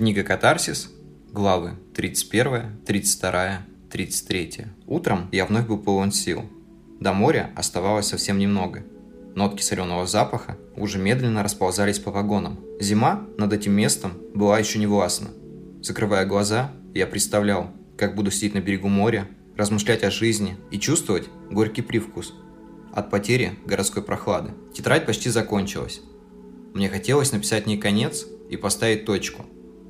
Книга «Катарсис», главы 31, 32, 33. Утром я вновь был полон сил. До моря оставалось совсем немного. Нотки соленого запаха уже медленно расползались по вагонам. Зима над этим местом была еще не властна. Закрывая глаза, я представлял, как буду сидеть на берегу моря, размышлять о жизни и чувствовать горький привкус от потери городской прохлады. Тетрадь почти закончилась. Мне хотелось написать в ней конец и поставить точку.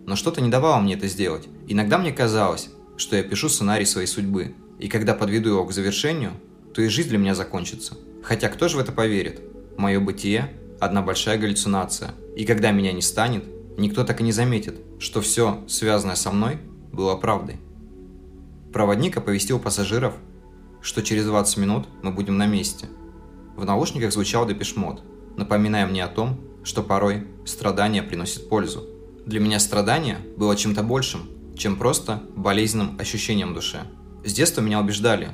Но что-то не давало мне это сделать. Иногда мне казалось, что я пишу сценарий своей судьбы, и когда подведу его к завершению, то и жизнь для меня закончится. Хотя кто же в это поверит? Мое бытие – одна большая галлюцинация. И когда меня не станет, никто так и не заметит, что все, связанное со мной, было правдой. Проводник оповестил пассажиров, что через 20 минут мы будем на месте. В наушниках звучал депешмот, напоминая мне о том, что порой страдания приносят пользу. Для меня страдание было чем-то большим, чем просто болезненным ощущением души. С детства меня убеждали,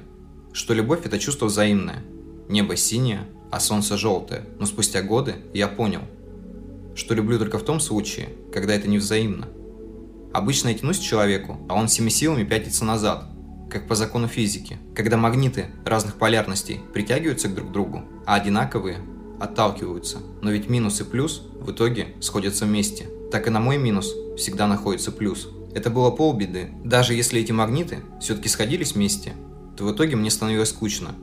что любовь – это чувство взаимное. Небо синее, а солнце желтое. Но спустя годы я понял, что люблю только в том случае, когда это не взаимно. Обычно я тянусь к человеку, а он всеми силами пятится назад, как по закону физики, когда магниты разных полярностей притягиваются друг к другу, а одинаковые отталкиваются. Но ведь минус и плюс в итоге сходятся вместе. Так и на мой минус всегда находится плюс. Это было полбеды. Даже если эти магниты все-таки сходились вместе, то в итоге мне становилось скучно.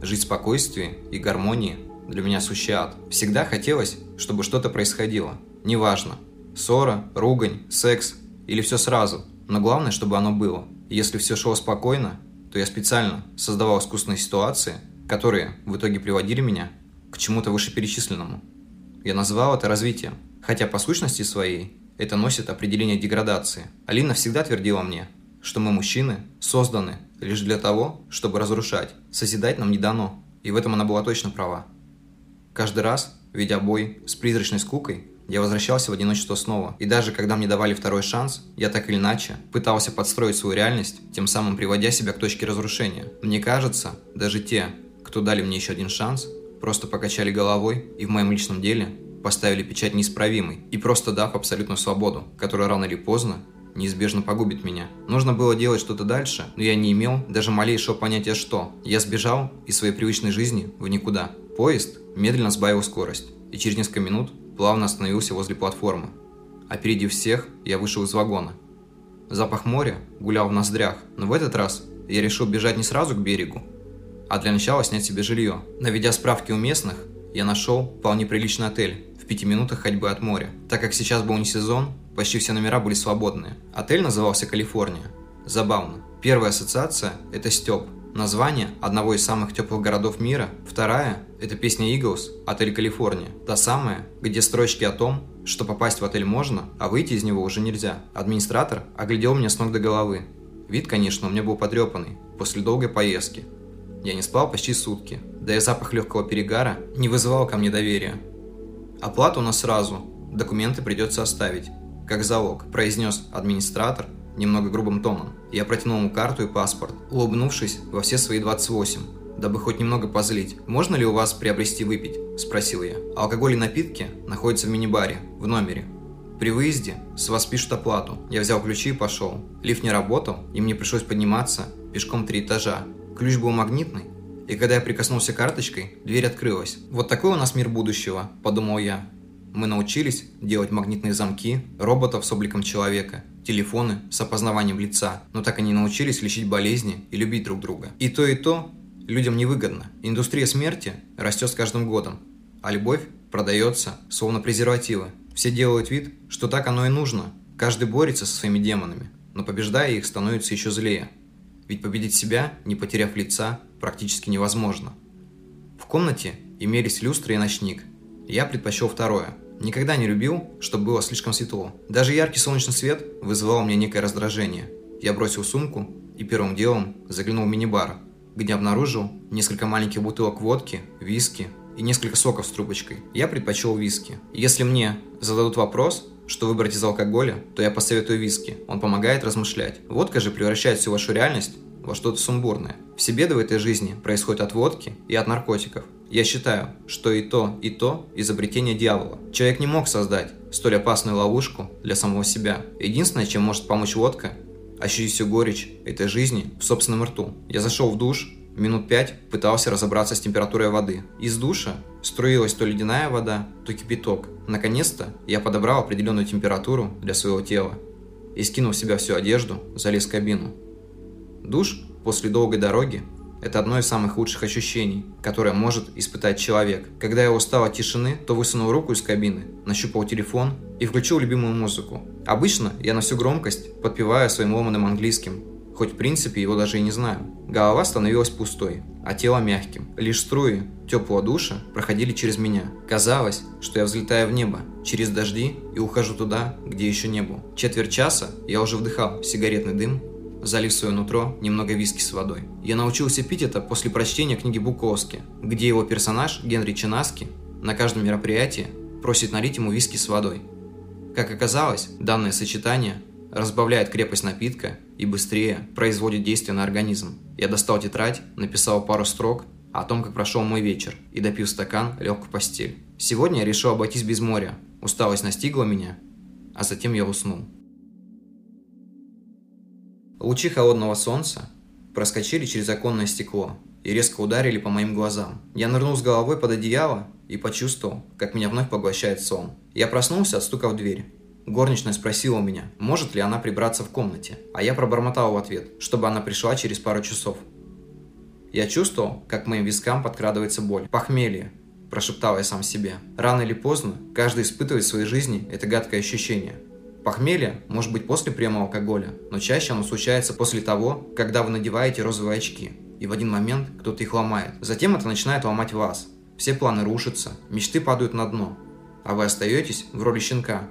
Жить в спокойствии и гармонии для меня сущий ад. Всегда хотелось, чтобы что-то происходило. Неважно. Ссора, ругань, секс или все сразу. Но главное, чтобы оно было. И если все шло спокойно, то я специально создавал искусственные ситуации, которые в итоге приводили меня к чему-то вышеперечисленному. Я называл это развитием, хотя по сущности своей это носит определение деградации. Алина всегда твердила мне, что мы, мужчины, созданы лишь для того, чтобы разрушать. Созидать нам не дано. И в этом она была точно права. Каждый раз, ведя бой с призрачной скукой, я возвращался в одиночество снова. И даже когда мне давали второй шанс, я так или иначе пытался подстроить свою реальность, тем самым приводя себя к точке разрушения. Мне кажется, даже те, кто дали мне еще один шанс, просто покачали головой и в моем личном деле поставили печать неисправимой и просто дав абсолютную свободу, которая рано или поздно неизбежно погубит меня. Нужно было делать что-то дальше, но я не имел даже малейшего понятия что. Я сбежал из своей привычной жизни в никуда. Поезд медленно сбавил скорость, и через несколько минут плавно остановился возле платформы. Опередив всех, я вышел из вагона. Запах моря гулял в ноздрях, но в этот раз я решил бежать не сразу к берегу, а для начала снять себе жилье. Наведя справки у местных, я нашел вполне приличный отель в пяти минутах ходьбы от моря. Так как сейчас был не сезон, почти все номера были свободные. Отель назывался «Калифорния». Забавно. Первая ассоциация – это Степ, название одного из самых теплых городов мира. Вторая – это песня Eagles «Отель Калифорния». Та самая, где строчки о том, что попасть в отель можно, а выйти из него уже нельзя. Администратор оглядел меня с ног до головы. Вид, конечно, у меня был потрепанный, после долгой поездки. Я не спал почти сутки, да и запах легкого перегара не вызывал ко мне доверия. Оплату на сразу, документы придется оставить, как залог, произнес администратор немного грубым тоном. Я протянул ему карту и паспорт, улыбнувшись во все свои 28, дабы хоть немного позлить. «Можно ли у вас приобрести выпить?» – спросил я. «Алкоголь и напитки находятся в мини-баре, в номере. При выезде с вас пишут оплату. Я взял ключи и пошел. Лифт не работал, и мне пришлось подниматься пешком три этажа, Ключ был магнитный, и когда я прикоснулся карточкой, дверь открылась. Вот такой у нас мир будущего, подумал я. Мы научились делать магнитные замки, роботов с обликом человека, телефоны с опознаванием лица, но так и не научились лечить болезни и любить друг друга. И то, и то людям невыгодно. Индустрия смерти растет с каждым годом, а любовь продается, словно презервативы. Все делают вид, что так оно и нужно. Каждый борется со своими демонами, но побеждая их становится еще злее. Ведь победить себя, не потеряв лица, практически невозможно. В комнате имелись люстры и ночник. Я предпочел второе. Никогда не любил, чтобы было слишком светло. Даже яркий солнечный свет вызывал у меня некое раздражение. Я бросил сумку и первым делом заглянул в мини-бар, где обнаружил несколько маленьких бутылок водки, виски и несколько соков с трубочкой. Я предпочел виски. Если мне зададут вопрос, что выбрать из алкоголя, то я посоветую виски. Он помогает размышлять. Водка же превращает всю вашу реальность во что-то сумбурное. Все беды в этой жизни происходят от водки и от наркотиков. Я считаю, что и то, и то изобретение дьявола. Человек не мог создать столь опасную ловушку для самого себя. Единственное, чем может помочь водка, ощутить всю горечь этой жизни в собственном рту. Я зашел в душ, минут пять пытался разобраться с температурой воды. Из душа струилась то ледяная вода, то кипяток. Наконец-то я подобрал определенную температуру для своего тела и, скинув в себя всю одежду, залез в кабину. Душ после долгой дороги – это одно из самых лучших ощущений, которое может испытать человек. Когда я устал от тишины, то высунул руку из кабины, нащупал телефон и включил любимую музыку. Обычно я на всю громкость подпеваю своим ломаным английским, хоть в принципе его даже и не знаю. Голова становилась пустой, а тело мягким. Лишь струи теплого душа проходили через меня. Казалось, что я взлетаю в небо, через дожди и ухожу туда, где еще не был. Четверть часа я уже вдыхал сигаретный дым, залив свое нутро немного виски с водой. Я научился пить это после прочтения книги Буковски, где его персонаж Генри Чинаски на каждом мероприятии просит налить ему виски с водой. Как оказалось, данное сочетание разбавляет крепость напитка и быстрее производит действие на организм. Я достал тетрадь, написал пару строк о том, как прошел мой вечер, и допив стакан, лег в постель. Сегодня я решил обойтись без моря. Усталость настигла меня, а затем я уснул. Лучи холодного солнца проскочили через оконное стекло и резко ударили по моим глазам. Я нырнул с головой под одеяло и почувствовал, как меня вновь поглощает сон. Я проснулся от стука в дверь. Горничная спросила меня, может ли она прибраться в комнате, а я пробормотал в ответ, чтобы она пришла через пару часов. Я чувствовал, как моим вискам подкрадывается боль. Похмелье, прошептал я сам себе. Рано или поздно каждый испытывает в своей жизни это гадкое ощущение. Похмелье может быть после приема алкоголя, но чаще оно случается после того, когда вы надеваете розовые очки, и в один момент кто-то их ломает. Затем это начинает ломать вас. Все планы рушатся, мечты падают на дно, а вы остаетесь в роли щенка,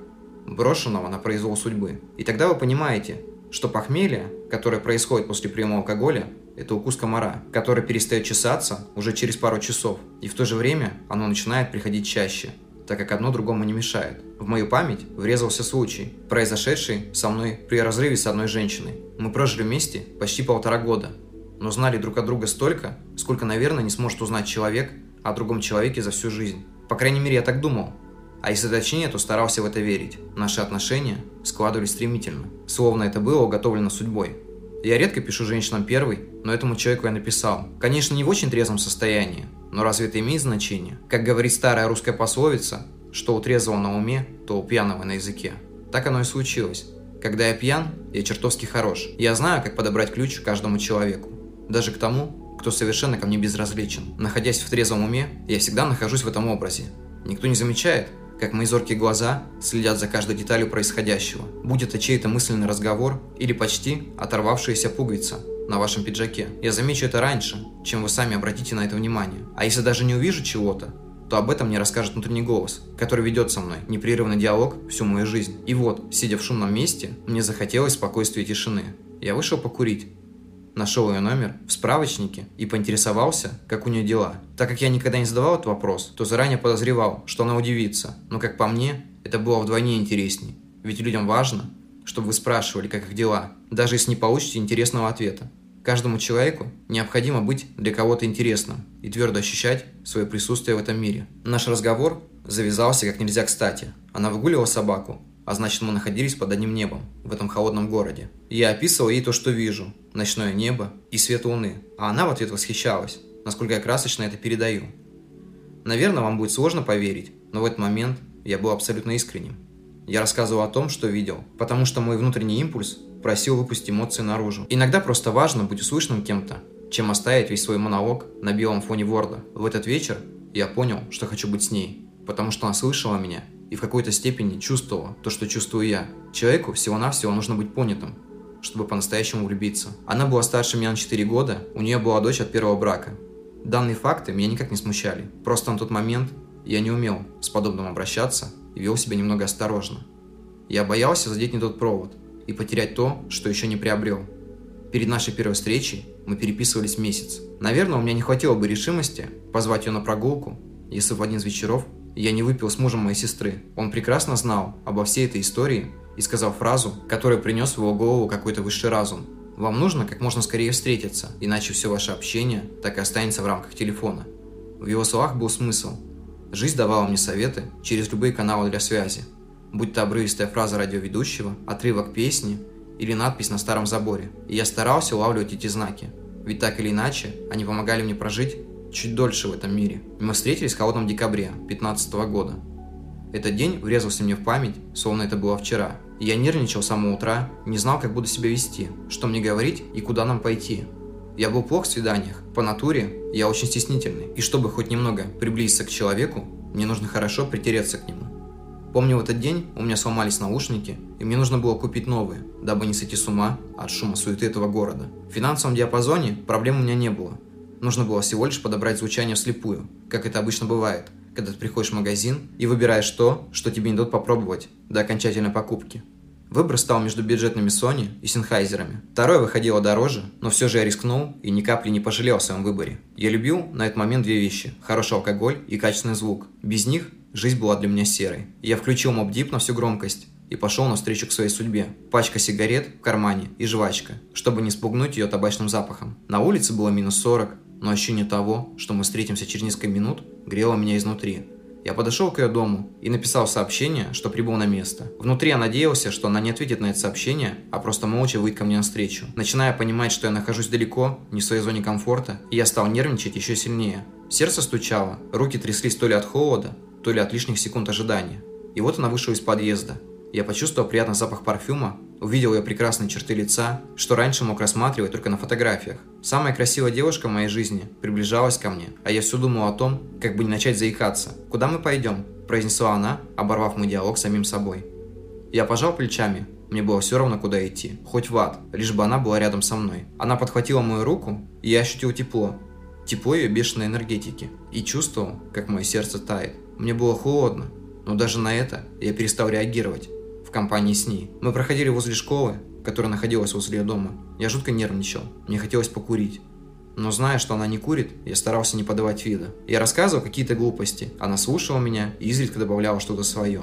брошенного на произвол судьбы. И тогда вы понимаете, что похмелье, которое происходит после приема алкоголя, это укус комара, который перестает чесаться уже через пару часов, и в то же время оно начинает приходить чаще, так как одно другому не мешает. В мою память врезался случай, произошедший со мной при разрыве с одной женщиной. Мы прожили вместе почти полтора года, но знали друг от друга столько, сколько, наверное, не сможет узнать человек о другом человеке за всю жизнь. По крайней мере, я так думал, а если точнее, то старался в это верить. Наши отношения складывались стремительно, словно это было уготовлено судьбой. Я редко пишу женщинам первый, но этому человеку я написал. Конечно, не в очень трезвом состоянии, но разве это имеет значение? Как говорит старая русская пословица, что у трезвого на уме, то у пьяного на языке. Так оно и случилось. Когда я пьян, я чертовски хорош. Я знаю, как подобрать ключ каждому человеку. Даже к тому, кто совершенно ко мне безразличен. Находясь в трезвом уме, я всегда нахожусь в этом образе. Никто не замечает, как мои зоркие глаза следят за каждой деталью происходящего, будь это чей-то мысленный разговор или почти оторвавшаяся пуговица на вашем пиджаке. Я замечу это раньше, чем вы сами обратите на это внимание. А если даже не увижу чего-то, то об этом мне расскажет внутренний голос, который ведет со мной непрерывный диалог всю мою жизнь. И вот, сидя в шумном месте, мне захотелось спокойствия и тишины. Я вышел покурить, Нашел ее номер в справочнике и поинтересовался, как у нее дела. Так как я никогда не задавал этот вопрос, то заранее подозревал, что она удивится. Но, как по мне, это было вдвойне интересней. Ведь людям важно, чтобы вы спрашивали, как их дела, даже если не получите интересного ответа. Каждому человеку необходимо быть для кого-то интересным и твердо ощущать свое присутствие в этом мире. Наш разговор завязался как нельзя кстати. Она выгуливала собаку, а значит мы находились под одним небом в этом холодном городе. Я описывал ей то, что вижу, ночное небо и свет луны, а она в ответ восхищалась, насколько я красочно это передаю. Наверное, вам будет сложно поверить, но в этот момент я был абсолютно искренним. Я рассказывал о том, что видел, потому что мой внутренний импульс просил выпустить эмоции наружу. Иногда просто важно быть услышанным кем-то, чем оставить весь свой монолог на белом фоне Ворда. В этот вечер я понял, что хочу быть с ней, потому что она слышала меня и в какой-то степени чувствовала то, что чувствую я. Человеку всего-навсего нужно быть понятым, чтобы по-настоящему влюбиться. Она была старше меня на 4 года, у нее была дочь от первого брака. Данные факты меня никак не смущали. Просто на тот момент я не умел с подобным обращаться и вел себя немного осторожно. Я боялся задеть не тот провод и потерять то, что еще не приобрел. Перед нашей первой встречей мы переписывались месяц. Наверное, у меня не хватило бы решимости позвать ее на прогулку, если в один из вечеров я не выпил с мужем моей сестры. Он прекрасно знал обо всей этой истории и сказал фразу, которая принес в его голову какой-то высший разум. Вам нужно как можно скорее встретиться, иначе все ваше общение так и останется в рамках телефона. В его словах был смысл. Жизнь давала мне советы через любые каналы для связи. Будь то обрывистая фраза радиоведущего, отрывок песни или надпись на старом заборе. И я старался улавливать эти знаки. Ведь так или иначе, они помогали мне прожить чуть дольше в этом мире. Мы встретились в холодном декабре 2015 года. Этот день врезался мне в память, словно это было вчера. Я нервничал с самого утра, не знал, как буду себя вести, что мне говорить и куда нам пойти. Я был плох в свиданиях. По натуре я очень стеснительный. И чтобы хоть немного приблизиться к человеку, мне нужно хорошо притереться к нему. Помню, в этот день у меня сломались наушники, и мне нужно было купить новые, дабы не сойти с ума от шума суеты этого города. В финансовом диапазоне проблем у меня не было. Нужно было всего лишь подобрать звучание вслепую, как это обычно бывает, когда ты приходишь в магазин и выбираешь то, что тебе не дадут попробовать до окончательной покупки. Выбор стал между бюджетными Sony и Синхайзерами. Второе выходило дороже, но все же я рискнул и ни капли не пожалел о своем выборе. Я любил на этот момент две вещи – хороший алкоголь и качественный звук. Без них жизнь была для меня серой. Я включил моб-дип на всю громкость и пошел навстречу к своей судьбе. Пачка сигарет в кармане и жвачка, чтобы не спугнуть ее табачным запахом. На улице было минус 40, но ощущение того, что мы встретимся через несколько минут, грело меня изнутри. Я подошел к ее дому и написал сообщение, что прибыл на место. Внутри я надеялся, что она не ответит на это сообщение, а просто молча выйдет ко мне навстречу. Начиная понимать, что я нахожусь далеко, не в своей зоне комфорта, я стал нервничать еще сильнее. Сердце стучало, руки тряслись то ли от холода, то ли от лишних секунд ожидания. И вот она вышла из подъезда. Я почувствовал приятный запах парфюма, увидел ее прекрасные черты лица, что раньше мог рассматривать только на фотографиях. Самая красивая девушка в моей жизни приближалась ко мне, а я все думал о том, как бы не начать заикаться. «Куда мы пойдем?» – произнесла она, оборвав мой диалог с самим собой. Я пожал плечами. Мне было все равно, куда идти. Хоть в ад, лишь бы она была рядом со мной. Она подхватила мою руку, и я ощутил тепло. Тепло ее бешеной энергетики. И чувствовал, как мое сердце тает. Мне было холодно, но даже на это я перестал реагировать в компании с ней. Мы проходили возле школы, которая находилась возле ее дома. Я жутко нервничал, мне хотелось покурить. Но зная, что она не курит, я старался не подавать вида. Я рассказывал какие-то глупости, она слушала меня и изредка добавляла что-то свое.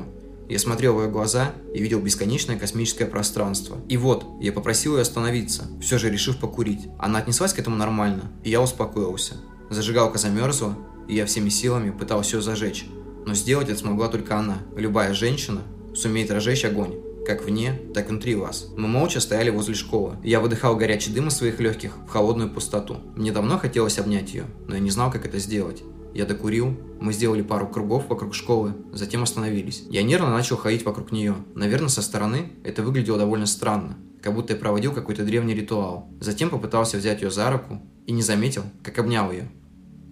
Я смотрел в ее глаза и видел бесконечное космическое пространство. И вот, я попросил ее остановиться, все же решив покурить. Она отнеслась к этому нормально, и я успокоился. Зажигалка замерзла, и я всеми силами пытался ее зажечь. Но сделать это смогла только она. Любая женщина сумеет разжечь огонь, как вне, так и внутри вас. Мы молча стояли возле школы. Я выдыхал горячий дым из своих легких в холодную пустоту. Мне давно хотелось обнять ее, но я не знал, как это сделать. Я докурил, мы сделали пару кругов вокруг школы, затем остановились. Я нервно начал ходить вокруг нее. Наверное, со стороны это выглядело довольно странно, как будто я проводил какой-то древний ритуал. Затем попытался взять ее за руку и не заметил, как обнял ее.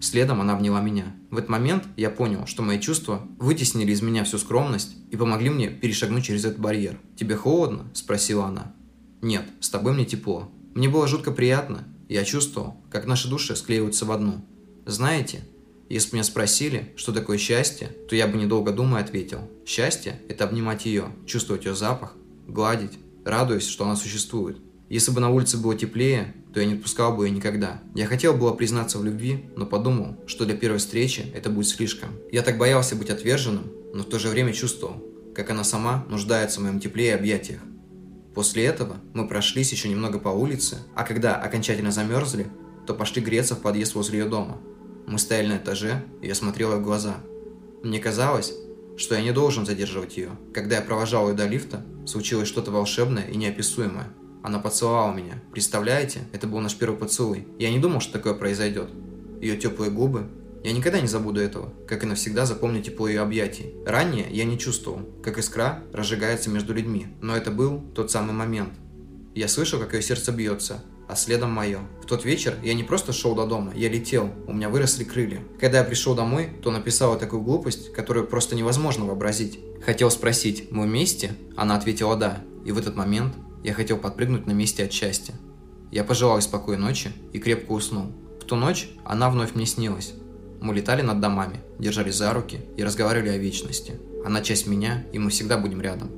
Следом она обняла меня. В этот момент я понял, что мои чувства вытеснили из меня всю скромность и помогли мне перешагнуть через этот барьер. «Тебе холодно?» – спросила она. «Нет, с тобой мне тепло». Мне было жутко приятно. Я чувствовал, как наши души склеиваются в одну. Знаете, если бы меня спросили, что такое счастье, то я бы недолго думая ответил. Счастье – это обнимать ее, чувствовать ее запах, гладить, радуясь, что она существует. Если бы на улице было теплее, то я не отпускал бы ее никогда. Я хотел было признаться в любви, но подумал, что для первой встречи это будет слишком. Я так боялся быть отверженным, но в то же время чувствовал, как она сама нуждается в моем тепле и объятиях. После этого мы прошлись еще немного по улице, а когда окончательно замерзли, то пошли греться в подъезд возле ее дома. Мы стояли на этаже, и я смотрел ей в глаза. Мне казалось, что я не должен задерживать ее. Когда я провожал ее до лифта, случилось что-то волшебное и неописуемое. Она поцеловала меня. Представляете? Это был наш первый поцелуй. Я не думал, что такое произойдет. Ее теплые губы. Я никогда не забуду этого, как и навсегда запомню тепло ее объятий. Ранее я не чувствовал, как искра разжигается между людьми, но это был тот самый момент. Я слышал, как ее сердце бьется, а следом мое. В тот вечер я не просто шел до дома, я летел, у меня выросли крылья. Когда я пришел домой, то написала такую глупость, которую просто невозможно вообразить. Хотел спросить, мы вместе? Она ответила да, и в этот момент я хотел подпрыгнуть на месте от счастья. Я пожелал спокойной ночи и крепко уснул. В ту ночь она вновь мне снилась. Мы летали над домами, держались за руки и разговаривали о вечности. Она часть меня, и мы всегда будем рядом.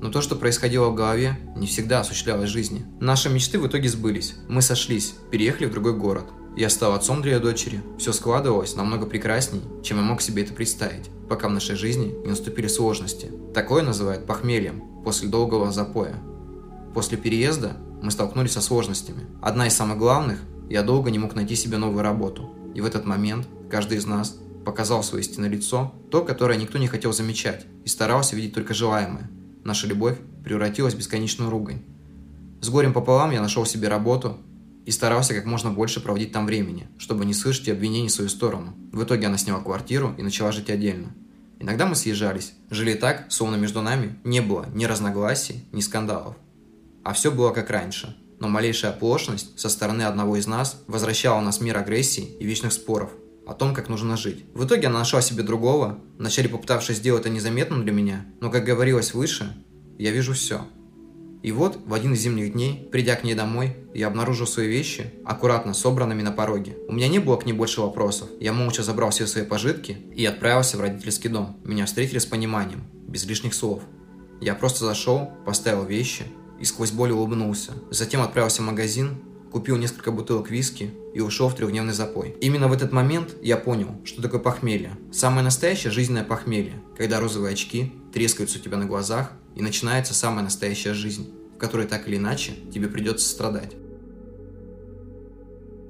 Но то, что происходило в голове, не всегда осуществлялось в жизни. Наши мечты в итоге сбылись. Мы сошлись, переехали в другой город. Я стал отцом для ее дочери. Все складывалось намного прекрасней, чем я мог себе это представить, пока в нашей жизни не наступили сложности. Такое называют похмельем после долгого запоя. После переезда мы столкнулись со сложностями. Одна из самых главных – я долго не мог найти себе новую работу. И в этот момент каждый из нас показал свое истинное лицо, то, которое никто не хотел замечать, и старался видеть только желаемое. Наша любовь превратилась в бесконечную ругань. С горем пополам я нашел себе работу и старался как можно больше проводить там времени, чтобы не слышать обвинений в свою сторону. В итоге она сняла квартиру и начала жить отдельно. Иногда мы съезжались, жили так, словно между нами не было ни разногласий, ни скандалов. А все было как раньше. Но малейшая оплошность со стороны одного из нас возвращала нас в мир агрессии и вечных споров о том, как нужно жить. В итоге она нашла себе другого, вначале попытавшись сделать это незаметным для меня, но, как говорилось выше, я вижу все – и вот, в один из зимних дней, придя к ней домой, я обнаружил свои вещи, аккуратно собранными на пороге. У меня не было к ней больше вопросов. Я молча забрал все свои пожитки и отправился в родительский дом. Меня встретили с пониманием, без лишних слов. Я просто зашел, поставил вещи и сквозь боль улыбнулся. Затем отправился в магазин, купил несколько бутылок виски и ушел в трехдневный запой. Именно в этот момент я понял, что такое похмелье. Самое настоящее жизненное похмелье, когда розовые очки трескаются у тебя на глазах, и начинается самая настоящая жизнь, в которой так или иначе тебе придется страдать.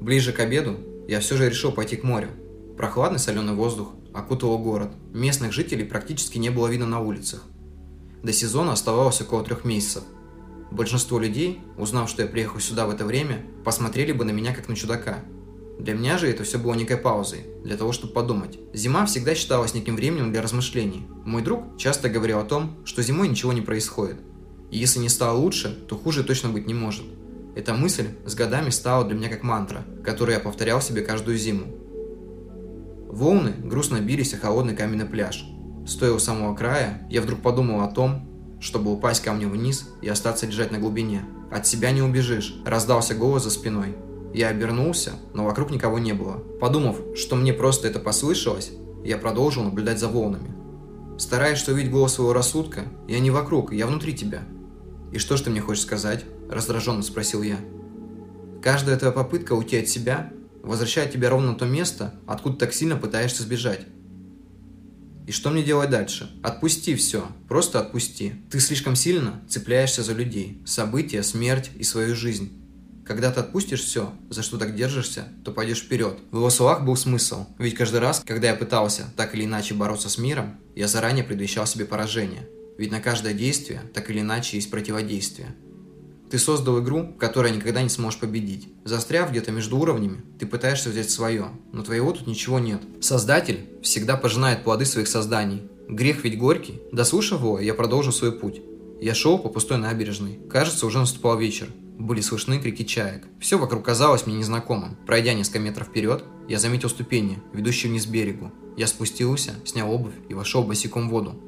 Ближе к обеду я все же решил пойти к морю. Прохладный соленый воздух окутывал город. Местных жителей практически не было видно на улицах. До сезона оставалось около трех месяцев. Большинство людей, узнав, что я приехал сюда в это время, посмотрели бы на меня как на чудака – для меня же это все было некой паузой, для того, чтобы подумать. Зима всегда считалась неким временем для размышлений. Мой друг часто говорил о том, что зимой ничего не происходит. И если не стало лучше, то хуже точно быть не может. Эта мысль с годами стала для меня как мантра, которую я повторял себе каждую зиму. Волны грустно бились о холодный каменный пляж. Стоя у самого края, я вдруг подумал о том, чтобы упасть камнем вниз и остаться лежать на глубине. «От себя не убежишь», – раздался голос за спиной. Я обернулся, но вокруг никого не было. Подумав, что мне просто это послышалось, я продолжил наблюдать за волнами. Стараясь, что увидеть голос своего рассудка, я не вокруг, я внутри тебя. «И что ж ты мне хочешь сказать?» – раздраженно спросил я. «Каждая твоя попытка уйти от себя возвращает тебя ровно на то место, откуда так сильно пытаешься сбежать. И что мне делать дальше? Отпусти все. Просто отпусти. Ты слишком сильно цепляешься за людей, события, смерть и свою жизнь. Когда ты отпустишь все, за что так держишься, то пойдешь вперед. В его словах был смысл, ведь каждый раз, когда я пытался так или иначе бороться с миром, я заранее предвещал себе поражение. Ведь на каждое действие так или иначе есть противодействие. Ты создал игру, в которой никогда не сможешь победить. Застряв где-то между уровнями, ты пытаешься взять свое, но твоего тут ничего нет. Создатель всегда пожинает плоды своих созданий. Грех ведь горький. Дослушав его, я продолжил свой путь. Я шел по пустой набережной. Кажется, уже наступал вечер. Были слышны крики чаек. Все вокруг казалось мне незнакомым. Пройдя несколько метров вперед, я заметил ступени, ведущие вниз берегу. Я спустился, снял обувь и вошел босиком в воду.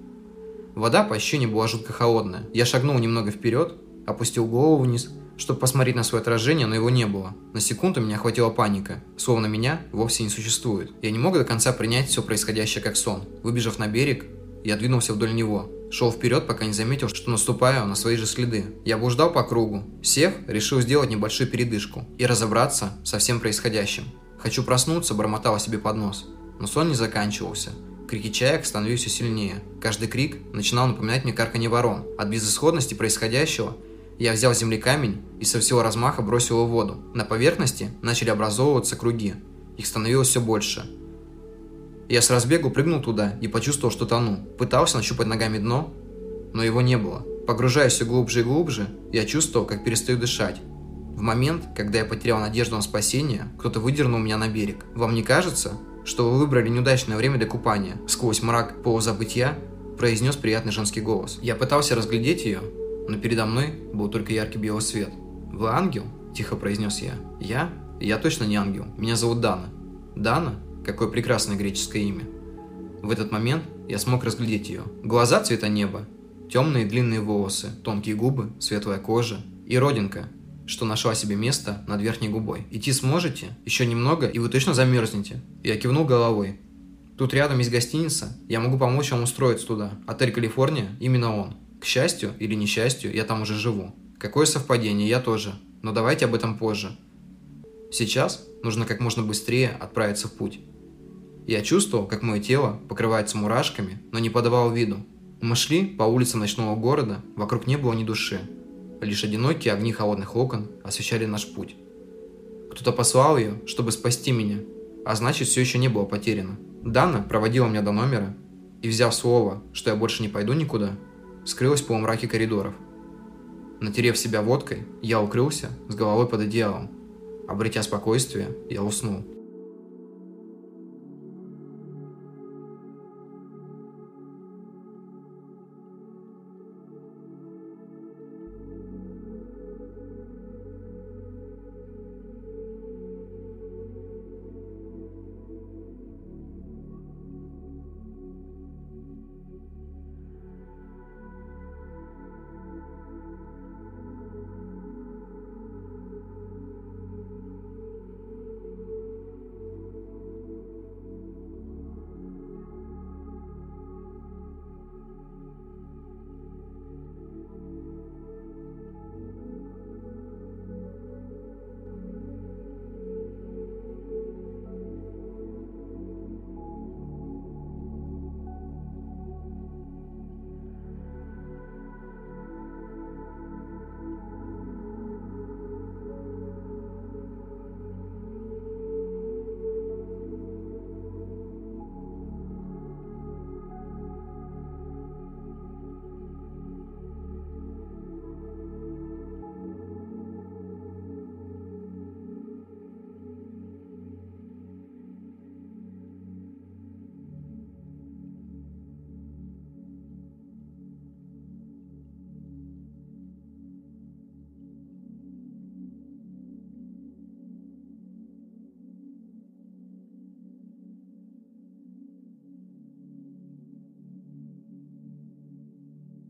Вода по ощущению была жутко холодная. Я шагнул немного вперед, опустил голову вниз, чтобы посмотреть на свое отражение, но его не было. На секунду меня охватила паника, словно меня вовсе не существует. Я не мог до конца принять все происходящее как сон. Выбежав на берег, я двинулся вдоль него. Шел вперед, пока не заметил, что наступаю на свои же следы. Я блуждал по кругу. Сев, решил сделать небольшую передышку и разобраться со всем происходящим. «Хочу проснуться», – бормотал себе под нос. Но сон не заканчивался. Крики чаек становились все сильнее. Каждый крик начинал напоминать мне карканье ворон. От безысходности происходящего я взял земли камень и со всего размаха бросил его в воду. На поверхности начали образовываться круги. Их становилось все больше. Я с разбегу прыгнул туда и почувствовал, что тону. Пытался нащупать ногами дно, но его не было. Погружаясь все глубже и глубже, я чувствовал, как перестаю дышать. В момент, когда я потерял надежду на спасение, кто-то выдернул меня на берег. Вам не кажется, что вы выбрали неудачное время для купания? Сквозь мрак полузабытия произнес приятный женский голос. Я пытался разглядеть ее, но передо мной был только яркий белый свет. «Вы ангел?» – тихо произнес я. «Я? Я точно не ангел. Меня зовут Дана». «Дана? Какое прекрасное греческое имя. В этот момент я смог разглядеть ее. Глаза цвета неба, темные длинные волосы, тонкие губы, светлая кожа и родинка, что нашла себе место над верхней губой. Идти сможете? Еще немного, и вы точно замерзнете. Я кивнул головой. Тут рядом есть гостиница, я могу помочь вам устроиться туда. Отель Калифорния, именно он. Счастью или несчастью, я там уже живу. Какое совпадение, я тоже. Но давайте об этом позже. Сейчас нужно как можно быстрее отправиться в путь. Я чувствовал, как мое тело покрывается мурашками, но не подавал виду. Мы шли по улицам ночного города, вокруг не было ни души. Лишь одинокие огни холодных окон освещали наш путь. Кто-то послал ее, чтобы спасти меня. А значит, все еще не было потеряно. Дана проводила меня до номера и, взяв слово, что я больше не пойду никуда, скрылась в полумраке коридоров. Натерев себя водкой, я укрылся с головой под одеялом. Обретя спокойствие, я уснул.